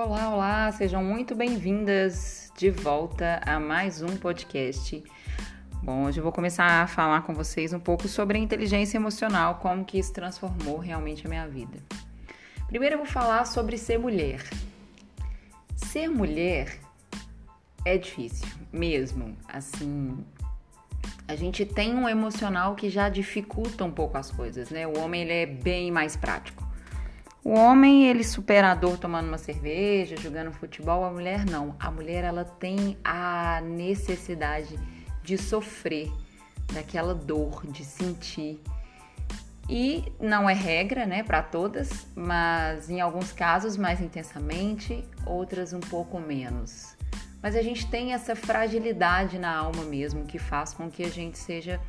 Olá, olá, sejam muito bem-vindas de volta a mais um podcast. Bom, hoje eu vou começar a falar com vocês um pouco sobre a inteligência emocional, como que isso transformou realmente a minha vida. Primeiro eu vou falar sobre ser mulher. Ser mulher é difícil, mesmo. Assim, a gente tem um emocional que já dificulta um pouco as coisas, né? O homem ele é bem mais prático. O homem, ele superador tomando uma cerveja, jogando futebol, a mulher não. A mulher ela tem a necessidade de sofrer, daquela dor, de sentir. E não é regra, né, para todas, mas em alguns casos mais intensamente, outras um pouco menos. Mas a gente tem essa fragilidade na alma mesmo que faz com que a gente seja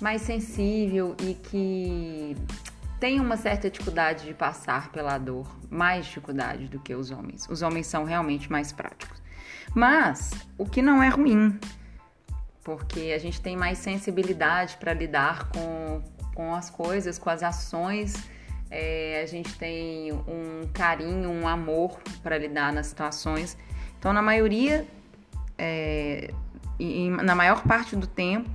mais sensível e que tem uma certa dificuldade de passar pela dor, mais dificuldade do que os homens. Os homens são realmente mais práticos. Mas o que não é ruim, porque a gente tem mais sensibilidade para lidar com, com as coisas, com as ações. É, a gente tem um carinho, um amor para lidar nas situações. Então, na maioria, é, e, na maior parte do tempo,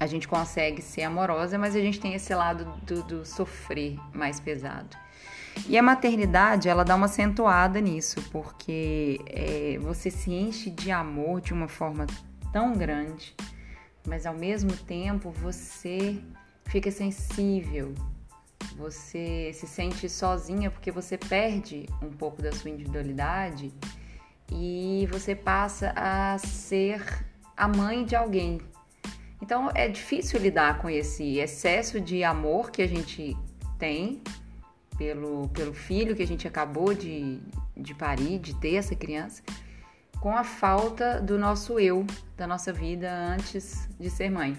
a gente consegue ser amorosa, mas a gente tem esse lado do, do, sofrer mais pesado. E a maternidade, ela dá uma acentuada nisso, porque é, você se enche de amor de uma forma tão grande, mas ao mesmo tempo você fica sensível, você se sente sozinha porque você perde um pouco da sua individualidade e você passa a ser a mãe de alguém, então é difícil lidar com esse excesso de amor que a gente tem pelo, pelo filho que a gente acabou de, de parir, de ter essa criança, com a falta do nosso eu, da nossa vida antes de ser mãe.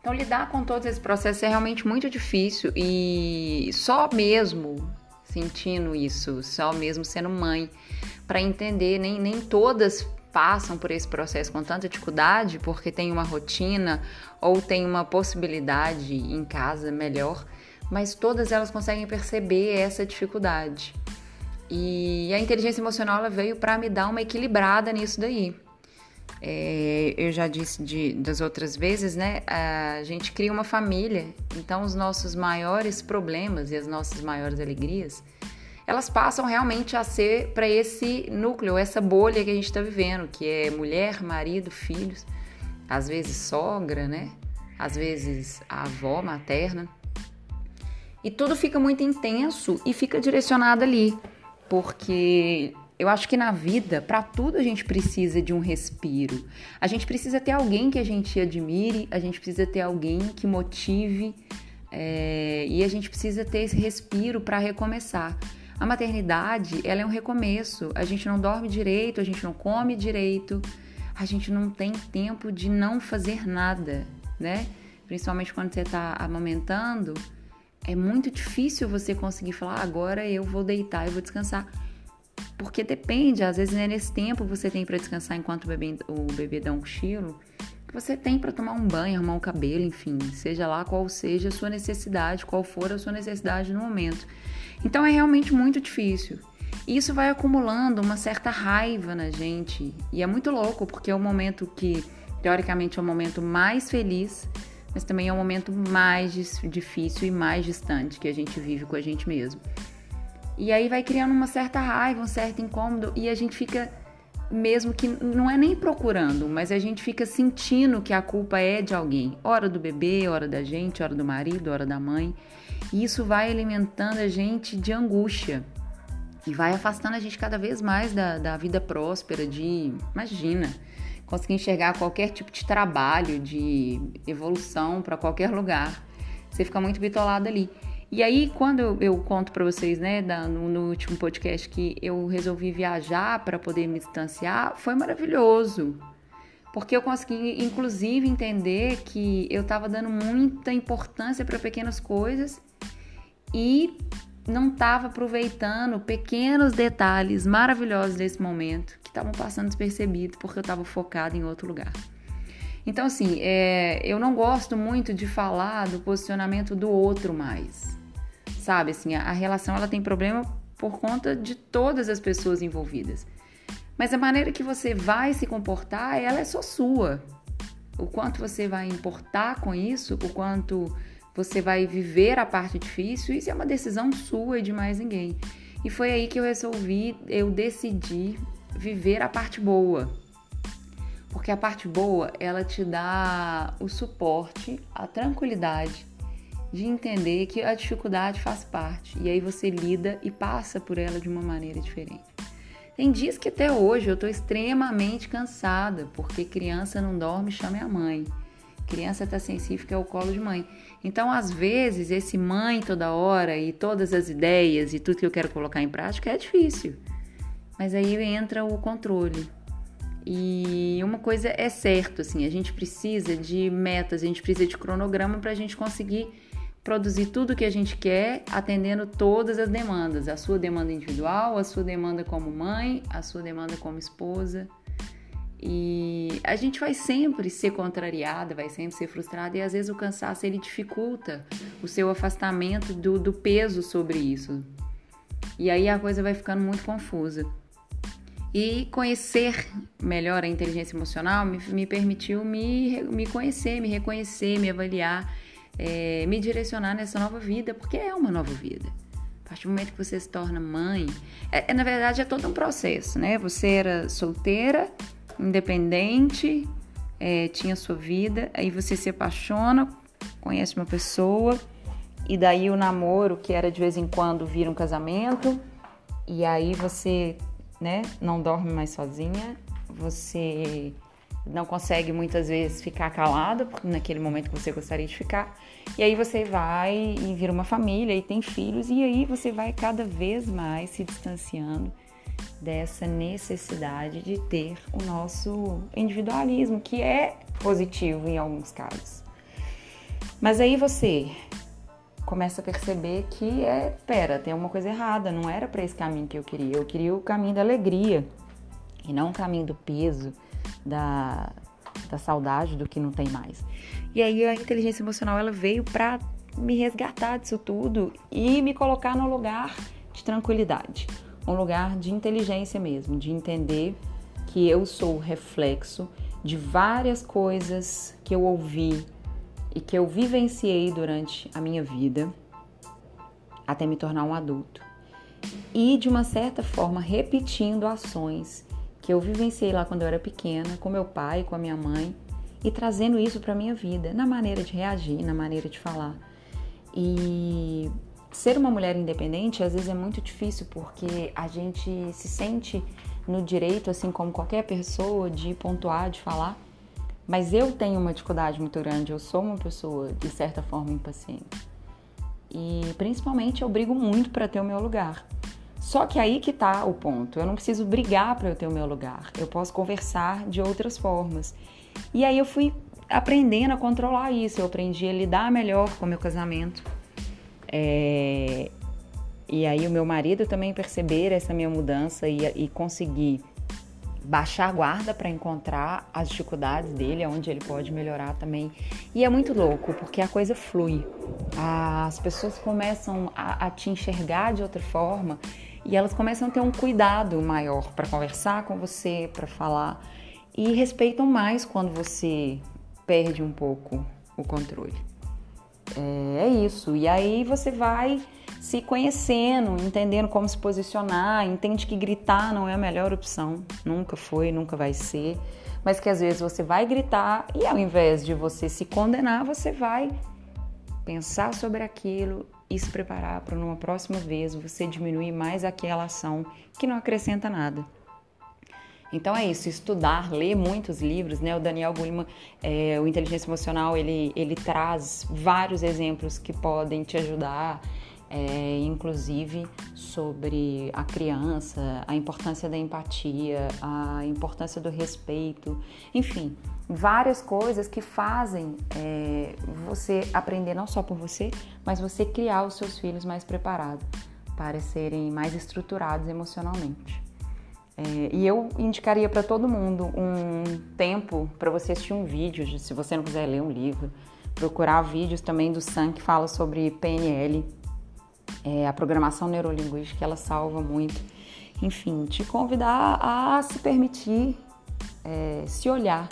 Então, lidar com todos esses processos é realmente muito difícil e só mesmo sentindo isso, só mesmo sendo mãe, para entender, nem, nem todas passam por esse processo com tanta dificuldade porque tem uma rotina ou tem uma possibilidade em casa melhor, mas todas elas conseguem perceber essa dificuldade. E a inteligência emocional ela veio para me dar uma equilibrada nisso daí. É, eu já disse de, das outras vezes, né? A gente cria uma família, então os nossos maiores problemas e as nossas maiores alegrias elas passam realmente a ser para esse núcleo, essa bolha que a gente está vivendo, que é mulher, marido, filhos, às vezes sogra, né? Às vezes a avó materna. E tudo fica muito intenso e fica direcionado ali, porque eu acho que na vida, para tudo a gente precisa de um respiro. A gente precisa ter alguém que a gente admire, a gente precisa ter alguém que motive é, e a gente precisa ter esse respiro para recomeçar. A maternidade, ela é um recomeço. A gente não dorme direito, a gente não come direito, a gente não tem tempo de não fazer nada, né? Principalmente quando você está amamentando, é muito difícil você conseguir falar, ah, agora eu vou deitar, eu vou descansar. Porque depende, às vezes é nesse tempo você tem para descansar enquanto o bebê, o bebê dá um cochilo, que você tem para tomar um banho, arrumar um cabelo, enfim, seja lá qual seja a sua necessidade, qual for a sua necessidade no momento. Então é realmente muito difícil. E isso vai acumulando uma certa raiva na gente. E é muito louco, porque é o momento que, teoricamente, é o momento mais feliz, mas também é o momento mais difícil e mais distante que a gente vive com a gente mesmo. E aí vai criando uma certa raiva, um certo incômodo, e a gente fica mesmo que não é nem procurando, mas a gente fica sentindo que a culpa é de alguém. Hora do bebê, hora da gente, hora do marido, hora da mãe. E isso vai alimentando a gente de angústia e vai afastando a gente cada vez mais da, da vida próspera, de, imagina, conseguir enxergar qualquer tipo de trabalho, de evolução para qualquer lugar. Você fica muito bitolado ali. E aí, quando eu, eu conto para vocês, né, da, no, no, último podcast, que eu resolvi viajar para poder me distanciar, foi maravilhoso. Porque eu consegui, inclusive, entender que eu estava dando muita importância para pequenas coisas e não estava aproveitando pequenos detalhes maravilhosos desse momento que estavam passando despercebido porque eu estava focada em outro lugar. Então, assim, é, eu não gosto muito de falar do posicionamento do outro mais, sabe? Assim, a, relação ela tem problema por conta de todas as pessoas envolvidas. Mas a maneira que você vai se comportar, ela é só sua. O quanto você vai importar com isso, o quanto você vai viver a parte difícil, isso é uma decisão sua e de mais ninguém. E foi aí que eu resolvi, eu decidi viver a parte boa. Porque a parte boa, ela te dá o suporte, a tranquilidade de entender que a dificuldade faz parte. E aí você lida e passa por ela de uma maneira diferente. Tem dias que até hoje eu estou extremamente cansada, porque criança não dorme, chame a mãe. Criança está sensível que é o colo de mãe. Então, às vezes, esse mãe toda hora e todas as ideias e tudo que eu quero colocar em prática é difícil. Mas aí entra o controle. E uma coisa é certo, assim, a gente precisa de metas, a gente precisa de cronograma para a gente conseguir produzir tudo o que a gente quer, atendendo todas as demandas, a sua demanda individual, a sua demanda como mãe, a sua demanda como esposa. E a gente vai sempre ser contrariada, vai sempre ser frustrada e às vezes o cansaço ele dificulta o seu afastamento do, do peso sobre isso. E aí a coisa vai ficando muito confusa. E conhecer melhor a inteligência emocional me, me permitiu me, me conhecer, me reconhecer, me avaliar é, me direcionar nessa nova vida, porque é uma nova vida. A partir do momento que você se torna mãe, é, é, na verdade é todo um processo, né? Você era solteira, independente, é, tinha sua vida, aí você se apaixona, conhece uma pessoa, e daí o namoro, que era de vez em quando, vira um casamento, e aí você né, não dorme mais sozinha, você não consegue muitas vezes ficar calado naquele momento que você gostaria de ficar. E aí você vai e vira uma família e tem filhos, e aí você vai cada vez mais se distanciando dessa necessidade de ter o nosso individualismo, que é positivo em alguns casos. Mas aí você começa a perceber que é, pera, tem uma coisa errada, não era para esse caminho que eu queria. Eu queria o caminho da alegria e não o caminho do peso da, da saudade do que não tem mais. E aí a inteligência emocional ela veio para me resgatar disso tudo e me colocar no lugar de tranquilidade, um lugar de inteligência mesmo, de entender que eu sou reflexo de várias coisas que eu ouvi e que eu vivenciei durante a minha vida até me tornar um adulto. E de uma certa forma repetindo ações que eu vivenciei lá quando eu era pequena, com meu pai, com a minha mãe, e trazendo isso para minha vida, na maneira de reagir, na maneira de falar. E ser uma mulher independente às vezes é muito difícil porque a gente se sente no direito, assim como qualquer pessoa, de pontuar, de falar. Mas eu tenho uma dificuldade muito grande, eu sou uma pessoa de certa forma impaciente. E principalmente eu brigo muito para ter o meu lugar. Só que aí que tá o ponto. Eu não preciso brigar para eu ter o meu lugar. Eu posso conversar de outras formas. E aí eu fui aprendendo a controlar isso. Eu aprendi a lidar melhor com o meu casamento. É... E aí o meu marido também perceber essa minha mudança e, e conseguir baixar a guarda para encontrar as dificuldades dele, onde ele pode melhorar também. E é muito louco, porque a coisa flui. As pessoas começam a, a te enxergar de outra forma e elas começam a ter um cuidado maior para conversar com você, para falar e respeitam mais quando você perde um pouco o controle. É, é isso. E aí você vai se conhecendo, entendendo como se posicionar, entende que gritar não é a melhor opção, nunca foi, nunca vai ser, mas que às vezes você vai gritar e ao invés de você se condenar, você vai pensar sobre aquilo e se preparar para numa próxima vez você diminuir mais aquela ação que não acrescenta nada. Então é isso, estudar, ler muitos livros, né? O Daniel Goleman, é, o Inteligência Emocional, ele, ele traz vários exemplos que podem te ajudar, é, inclusive sobre a criança, a importância da empatia, a importância do respeito, enfim, várias coisas que fazem é, você aprender não só por você, mas você criar os seus filhos mais preparados para serem mais estruturados emocionalmente. É, e eu indicaria para todo mundo um tempo para você assistir um vídeo, se você não quiser ler um livro, procurar vídeos também do Sam que fala sobre PNL, É, a programação neurolinguística ela salva muito. Enfim, te convidar a se permitir é, se olhar.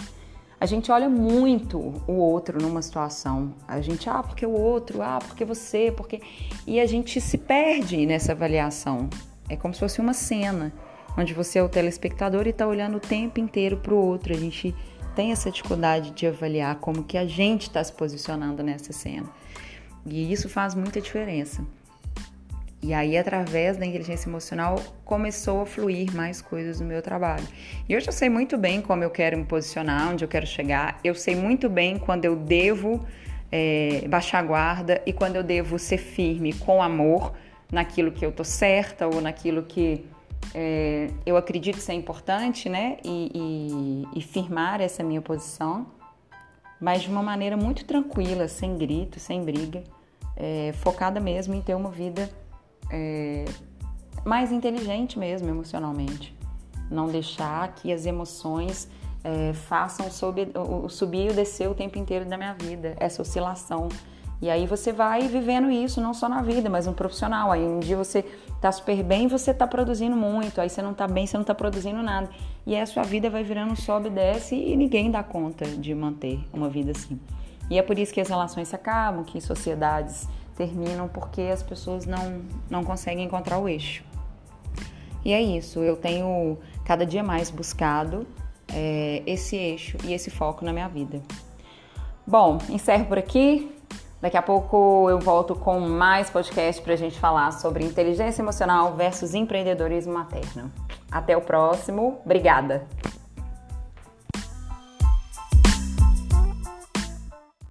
A gente olha muito o outro numa situação. A gente, ah, porque o outro, ah, porque você, porque. E a gente se perde nessa avaliação. É como se fosse uma cena, onde você é o telespectador e está olhando o tempo inteiro para o outro. A gente tem essa dificuldade de avaliar como que a gente está se posicionando nessa cena. E isso faz muita diferença. E aí, através da inteligência emocional, começou a fluir mais coisas no meu trabalho. E hoje eu sei muito bem como eu quero me posicionar, onde eu quero chegar. Eu sei muito bem quando eu devo é, baixar a guarda e quando eu devo ser firme com amor naquilo que eu tô certa ou naquilo que é, eu acredito ser importante, né? E, e, e firmar essa minha posição, mas de uma maneira muito tranquila, sem grito, sem briga, é, focada mesmo em ter uma vida é, mais inteligente mesmo emocionalmente. Não deixar que as emoções é, façam o, subir e o descer o tempo inteiro da minha vida, essa oscilação. E aí você vai vivendo isso, não só na vida, mas no profissional. Aí um dia você tá super bem, você tá produzindo muito. Aí você não tá bem, você não tá produzindo nada. E aí a sua vida vai virando sobe e desce e ninguém dá conta de manter uma vida assim. E é por isso que as relações se acabam, que sociedades terminam porque as pessoas não, não conseguem encontrar o eixo. E é isso, eu tenho cada dia mais buscado é, esse eixo e esse foco na minha vida. Bom, encerro por aqui. Daqui a pouco eu volto com mais podcast para a gente falar sobre inteligência emocional versus empreendedorismo materno. Até o próximo. Obrigada!